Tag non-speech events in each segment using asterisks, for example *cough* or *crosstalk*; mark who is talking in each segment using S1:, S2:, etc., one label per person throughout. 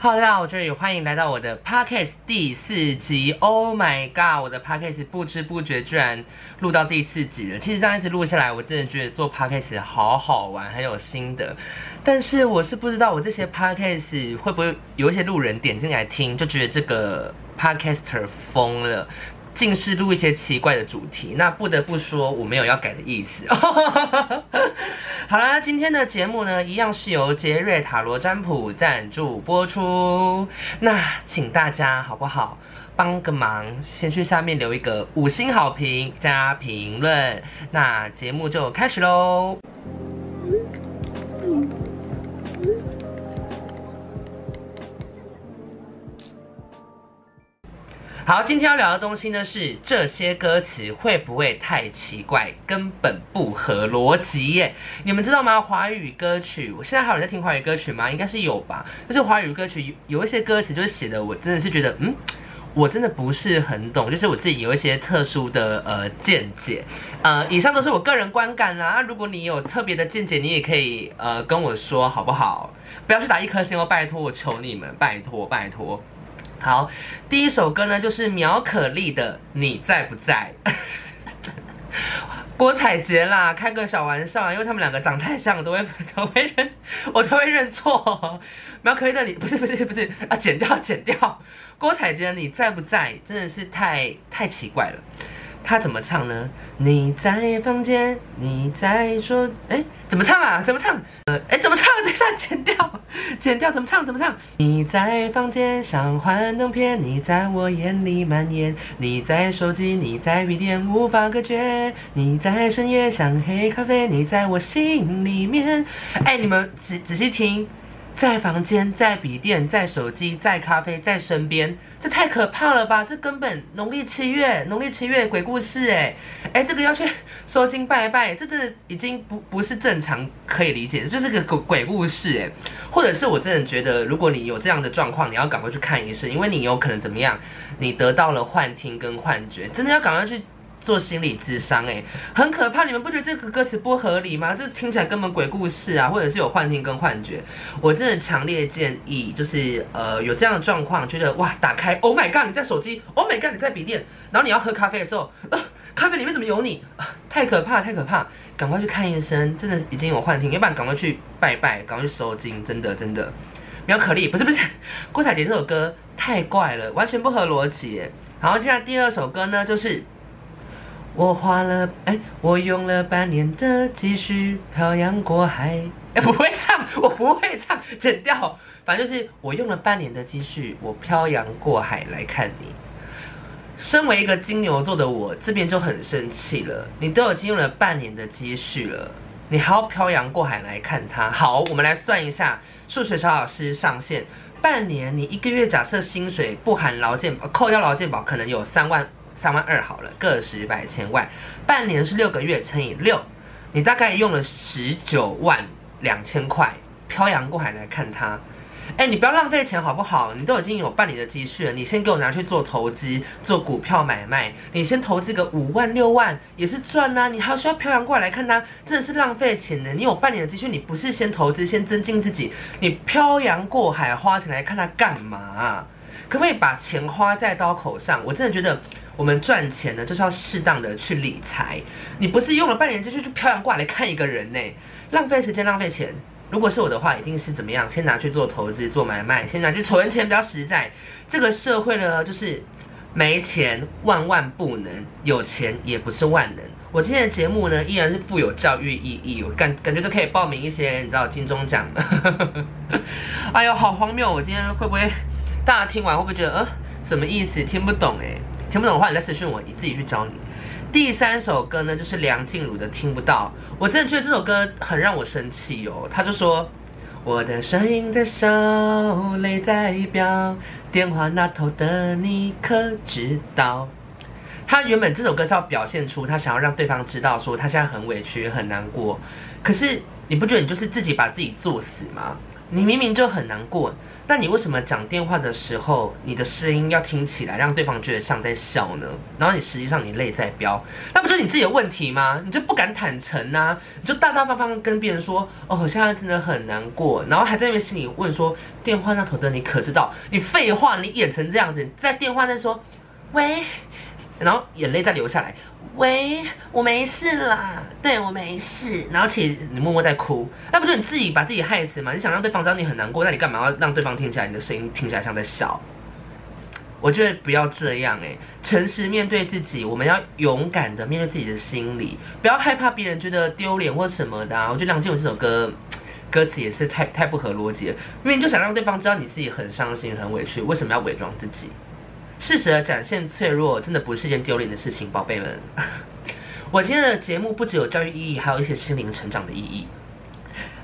S1: Hello，，大家好，我这里欢迎来到我的 podcast 第四集。Oh my god，我的 podcast 不知不觉居然录到第四集了。其实这样一直录下来，我真的觉得做 podcast 好好玩，很有心得。但是我是不知道我这些 podcast 会不会有一些路人点进来听，就觉得这个 podcaster 疯了。尽是录一些奇怪的主题，那不得不说我没有要改的意思。*laughs* 好啦，今天的节目呢，一样是由杰瑞塔罗占卜赞助播出。那请大家好不好帮个忙，先去下面留一个五星好评加评论。那节目就开始喽。好，今天要聊的东西呢，是这些歌词会不会太奇怪，根本不合逻辑耶？你们知道吗？华语歌曲，我现在还有在听华语歌曲吗？应该是有吧。但是华语歌曲有有一些歌词就是写的，我真的是觉得，嗯，我真的不是很懂，就是我自己有一些特殊的呃见解。呃，以上都是我个人观感啦。如果你有特别的见解，你也可以呃跟我说好不好？不要去打一颗星哦，拜托，我求你们，拜托，拜托。好，第一首歌呢，就是苗可丽的《你在不在》。*laughs* 郭采洁啦，开个小玩笑，因为他们两个长太像，都会 *laughs* 都会认，我都会认错。苗可丽的你不是不是不是啊，剪掉剪掉。郭采洁《你在不在》真的是太太奇怪了。他怎么唱呢？你在房间，你在说，哎、怎么唱啊？怎么唱？呃，哎、怎么唱？等一下，剪掉，剪掉，怎么唱？怎么唱？你在房间像幻灯片，你在我眼里蔓延，你在手机，你在笔电，无法隔绝。你在深夜像黑咖啡，你在我心里面。哎、你们仔仔细听。在房间，在笔电，在手机，在咖啡，在身边，这太可怕了吧？这根本农历七月，农历七月鬼故事哎哎，这个要去收惊拜拜，这真的已经不不是正常可以理解的，就是个鬼鬼故事哎。或者是我真的觉得，如果你有这样的状况，你要赶快去看医生，因为你有可能怎么样，你得到了幻听跟幻觉，真的要赶快去。做心理智商，哎，很可怕！你们不觉得这个歌词不合理吗？这听起来根本鬼故事啊，或者是有幻听跟幻觉。我真的强烈建议，就是呃有这样的状况，觉得哇，打开，Oh my God，你在手机，Oh my God，你在笔电，然后你要喝咖啡的时候，呃，咖啡里面怎么有你？太可怕，太可怕！赶快去看医生，真的已经有幻听，要不然赶快去拜拜，赶快去收金，真的真的。苗可丽不是不是，郭采洁这首歌太怪了，完全不合逻辑。然后接下来第二首歌呢，就是。我花了哎、我用了半年的积蓄漂洋过海。哎、*laughs* 不会唱，我不会唱，剪掉。反正就是我用了半年的积蓄，我漂洋过海来看你。身为一个金牛座的我，这边就很生气了。你都已经用了半年的积蓄了，你还要漂洋过海来看他？好，我们来算一下，数学小老师上线。半年，你一个月假设薪水不含劳健，扣掉劳健保，可能有三万。三万二好了，个十百千万，半年是六个月乘以六，你大概用了十九万两千块，漂洋过海来看他，哎，你不要浪费钱好不好？你都已经有半年的积蓄了，你先给我拿去做投资，做股票买卖，你先投资个五万六万也是赚呐，你还需要漂洋过海来看他，真的是浪费钱的。你有半年的积蓄，你不是先投资，先增进自己，你漂洋过海花钱来看他干嘛？可不可以把钱花在刀口上？我真的觉得。我们赚钱呢，就是要适当的去理财。你不是用了半年就去漂洋过海来看一个人呢？浪费时间，浪费钱。如果是我的话，一定是怎么样？先拿去做投资、做买卖，先拿去存钱比较实在。这个社会呢，就是没钱万万不能，有钱也不是万能。我今天的节目呢，依然是富有教育意义，我感感觉都可以报名一些，你知道金钟奖。*laughs* 哎呦，好荒谬！我今天会不会大家听完会不会觉得，呃，什么意思？听不懂哎。听不懂的话，你再私讯我，你自己去找你。第三首歌呢，就是梁静茹的《听不到》。我真的觉得这首歌很让我生气哦。他就说：“我的声音在烧，泪在飙，电话那头的你可知道？”他原本这首歌是要表现出他想要让对方知道，说他现在很委屈、很难过。可是你不觉得你就是自己把自己作死吗？你明明就很难过。那你为什么讲电话的时候，你的声音要听起来让对方觉得像在笑呢？然后你实际上你泪在飙，那不就是你自己的问题吗？你就不敢坦诚呐、你就大大方方跟别人说，哦，我现在真的很难过，然后还在那边心里问说，电话那头的你可知道？你废话，你演成这样子，在电话在说，喂，然后眼泪再流下来。喂，我没事啦，对，我没事。然后其实你默默在哭，那不就你自己把自己害死吗？你想让对方知道你很难过，那你干嘛要让对方听起来你的声音听起来像在笑？我觉得不要这样诶、欸，诚实面对自己，我们要勇敢的面对自己的心理，不要害怕别人觉得丢脸或什么的、啊。我觉得梁静茹这首歌歌词也是太太不合逻辑了，因为就想让对方知道你自己很伤心很委屈，为什么要伪装自己？适时的展现脆弱，真的不是一件丢脸的事情，宝贝们。*laughs* 我今天的节目不只有教育意义，还有一些心灵成长的意义。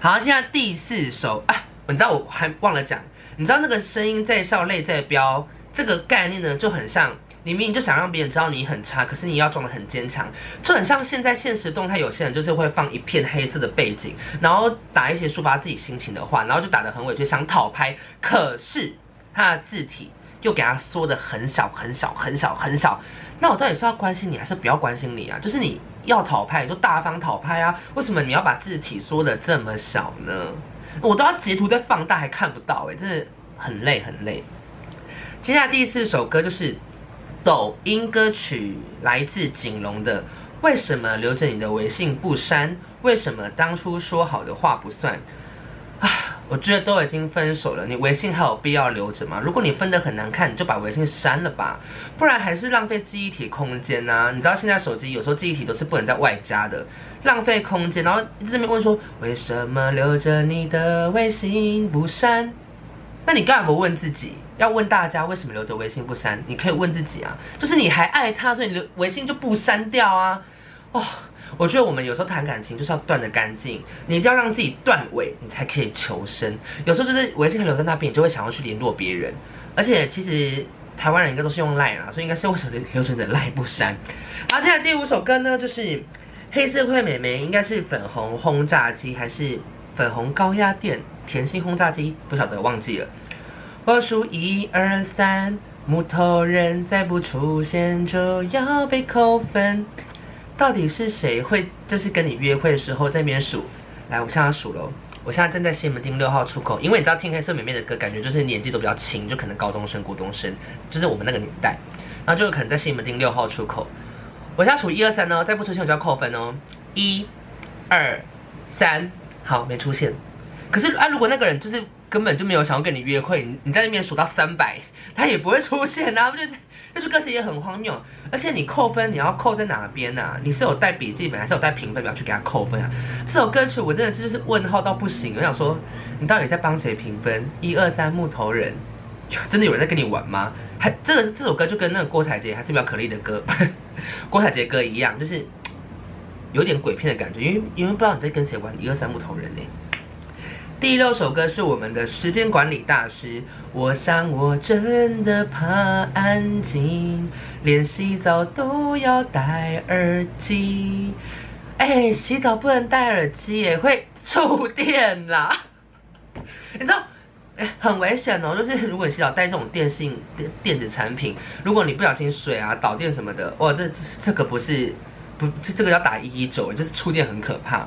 S1: 好，接下来第四首啊，你知道我还忘了讲，你知道那个声音在笑，泪在飙，这个概念呢就很像，你明明就想让别人知道你很差，可是你要装得很坚强，就很像现在现实动态，有些人就是会放一片黑色的背景，然后打一些抒发自己心情的话，然后就打得很委屈，想讨拍，可是他的字体。又给他缩的很小很小很小很小，那我到底是要关心你还是不要关心你啊？就是你要讨拍你就大方讨拍啊，为什么你要把字体缩的这么小呢？我都要截图再放大还看不到哎，真的很累很累。接下来第四首歌就是抖音歌曲，来自锦龙的《为什么留着你的微信不删？为什么当初说好的话不算？》啊。我觉得都已经分手了，你微信还有必要留着吗？如果你分得很难看，你就把微信删了吧，不然还是浪费记忆体空间呐。你知道现在手机有时候记忆体都是不能在外加的，浪费空间。然后一直在那边问说，为什么留着你的微信不删？那你干嘛不问自己？要问大家为什么留着微信不删？你可以问自己啊，就是你还爱他，所以你留微信就不删掉啊。哦。我觉得我们有时候谈感情就是要断得干净，你一定要让自己断尾，你才可以求生。有时候就是微信还留在那边，你就会想要去联络别人。而且其实台湾人应该都是用赖啦，所以应该是为什么留着的 Line 不删？好，接下来第五首歌呢，就是黑涩会美眉，应该是粉红轰炸机还是粉红高压电甜心轰炸机？不晓得，忘记了。我数一二三，木头人再不出现就要被扣分。到底是谁会就是跟你约会的时候在那边数？来，我向他数喽。我现在站在西门町六号出口，因为你知道听黑色美妹的歌，感觉就是年纪都比较轻，就可能高中生、国中生，就是我们那个年代。然后就可能在西门町六号出口。我现在数一二三呢，再不出现我就要扣分哦。一、二、三，好，没出现。可是啊，如果那个人就是根本就没有想要跟你约会，你你在那边数到三百，他也不会出现啊，不就？这首歌词也很荒谬，而且你扣分，你要扣在哪边呢、你是有带笔记本，还是有带评分表去给他扣分啊？这首歌曲我真的就是问号到不行，我想说，你到底在帮谁评分？一二三木头人，真的有人在跟你玩吗？还这个这首歌就跟那个郭采洁还是比较可丽的歌，*laughs* 郭采洁歌一样，就是有点鬼片的感觉，因为因为不知道你在跟谁玩一二三木头人呢。第六首歌是我们的时间管理大师。我想我真的怕安静，连洗澡都要戴耳机。哎，洗澡不能戴耳机，也会触电啦。*laughs* 你知道，哎，很危险哦。就是如果你洗澡戴这种电信电电子产品，如果你不小心水啊导电什么的，哇，这这这个不是。不，这这个要打一一九，就是触电很可怕，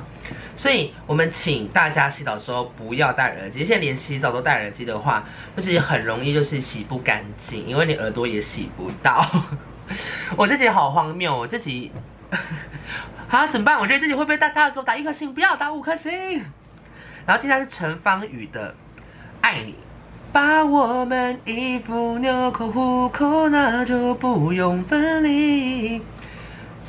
S1: 所以我们请大家洗澡的时候不要戴耳机。现在连洗澡都戴耳机的话，就是很容易就是洗不干净，因为你耳朵也洗不到。*laughs* 我自己好荒谬，我自己啊怎么办？我觉得自己会不会大家给我打一颗星？不要打五颗星。然后接下来是陈芳语的《爱你》，把我们衣服、纽扣、户口，那就不用分离。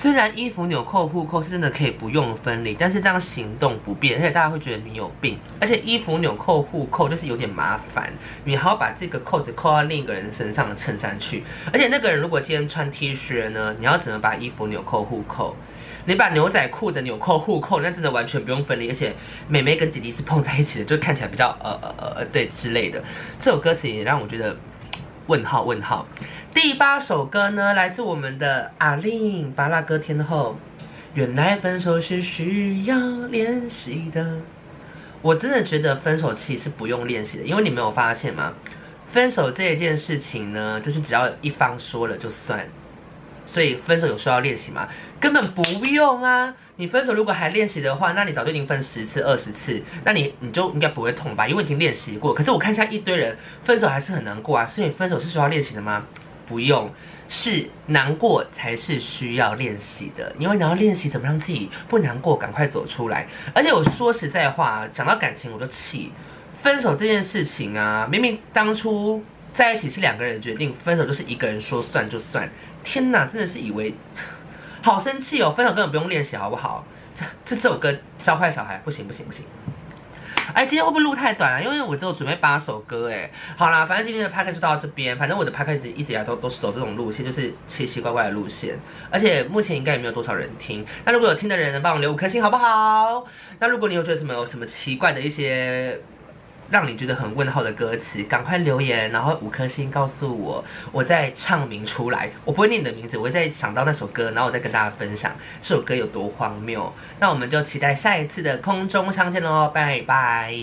S1: 虽然衣服、纽扣、互扣是真的可以不用分离，但是这样行动不便，而且大家会觉得你有病。而且衣服、纽扣、互扣就是有点麻烦，你还要把这个扣子扣到另一个人身上的衬衫去。而且那个人如果今天穿 T 恤呢，你要怎么把衣服、纽扣、互扣？你把牛仔裤的纽扣、互扣，那真的完全不用分离。而且妹妹跟弟弟是碰在一起的，就看起来比较呃呃呃对之类的。这首歌词也让我觉得问 *clears throat* 号问号。第八首歌呢，来自我们的阿令巴拉歌天后。原来分手是需要练习的，我真的觉得分手期是不用练习的，因为你没有发现吗？分手这一件事情呢，就是只要一方说了就算，所以分手有需要练习吗？根本不用啊！你分手如果还练习的话，那你早就已经分十次、二十次，那你你就应该不会痛吧？因为已经练习过。可是我看现在一堆人分手还是很难过啊，所以分手是需要练习的吗？不用。是难过才是需要练习的，因为你要练习怎么让自己不难过，赶快走出来。而且我说实在话，讲到感情我就气，分手这件事情啊，明明当初在一起是两个人决定，分手就是一个人说算就算。天哪，真的是以为好生气哦，分手根本不用练习好不好？这这这首歌教坏小孩，不行不行不行。哎，今天会不会录太短了？因为我只有准备八首歌哎。好啦，反正今天的拍客就到这边。反正我的拍客一直以来都都是走这种路线，就是奇奇怪怪的路线。而且目前应该也没有多少人听。那如果有听的人，能帮我留五颗星好不好？那如果你有觉得什么有什么奇怪的一些。让你觉得很问号的歌词，赶快留言，然后五颗星告诉我，我再唱名出来。我不会念你的名字，我会再想到那首歌，然后我再跟大家分享这首歌有多荒谬。那我们就期待下一次的空中相见喽，拜拜。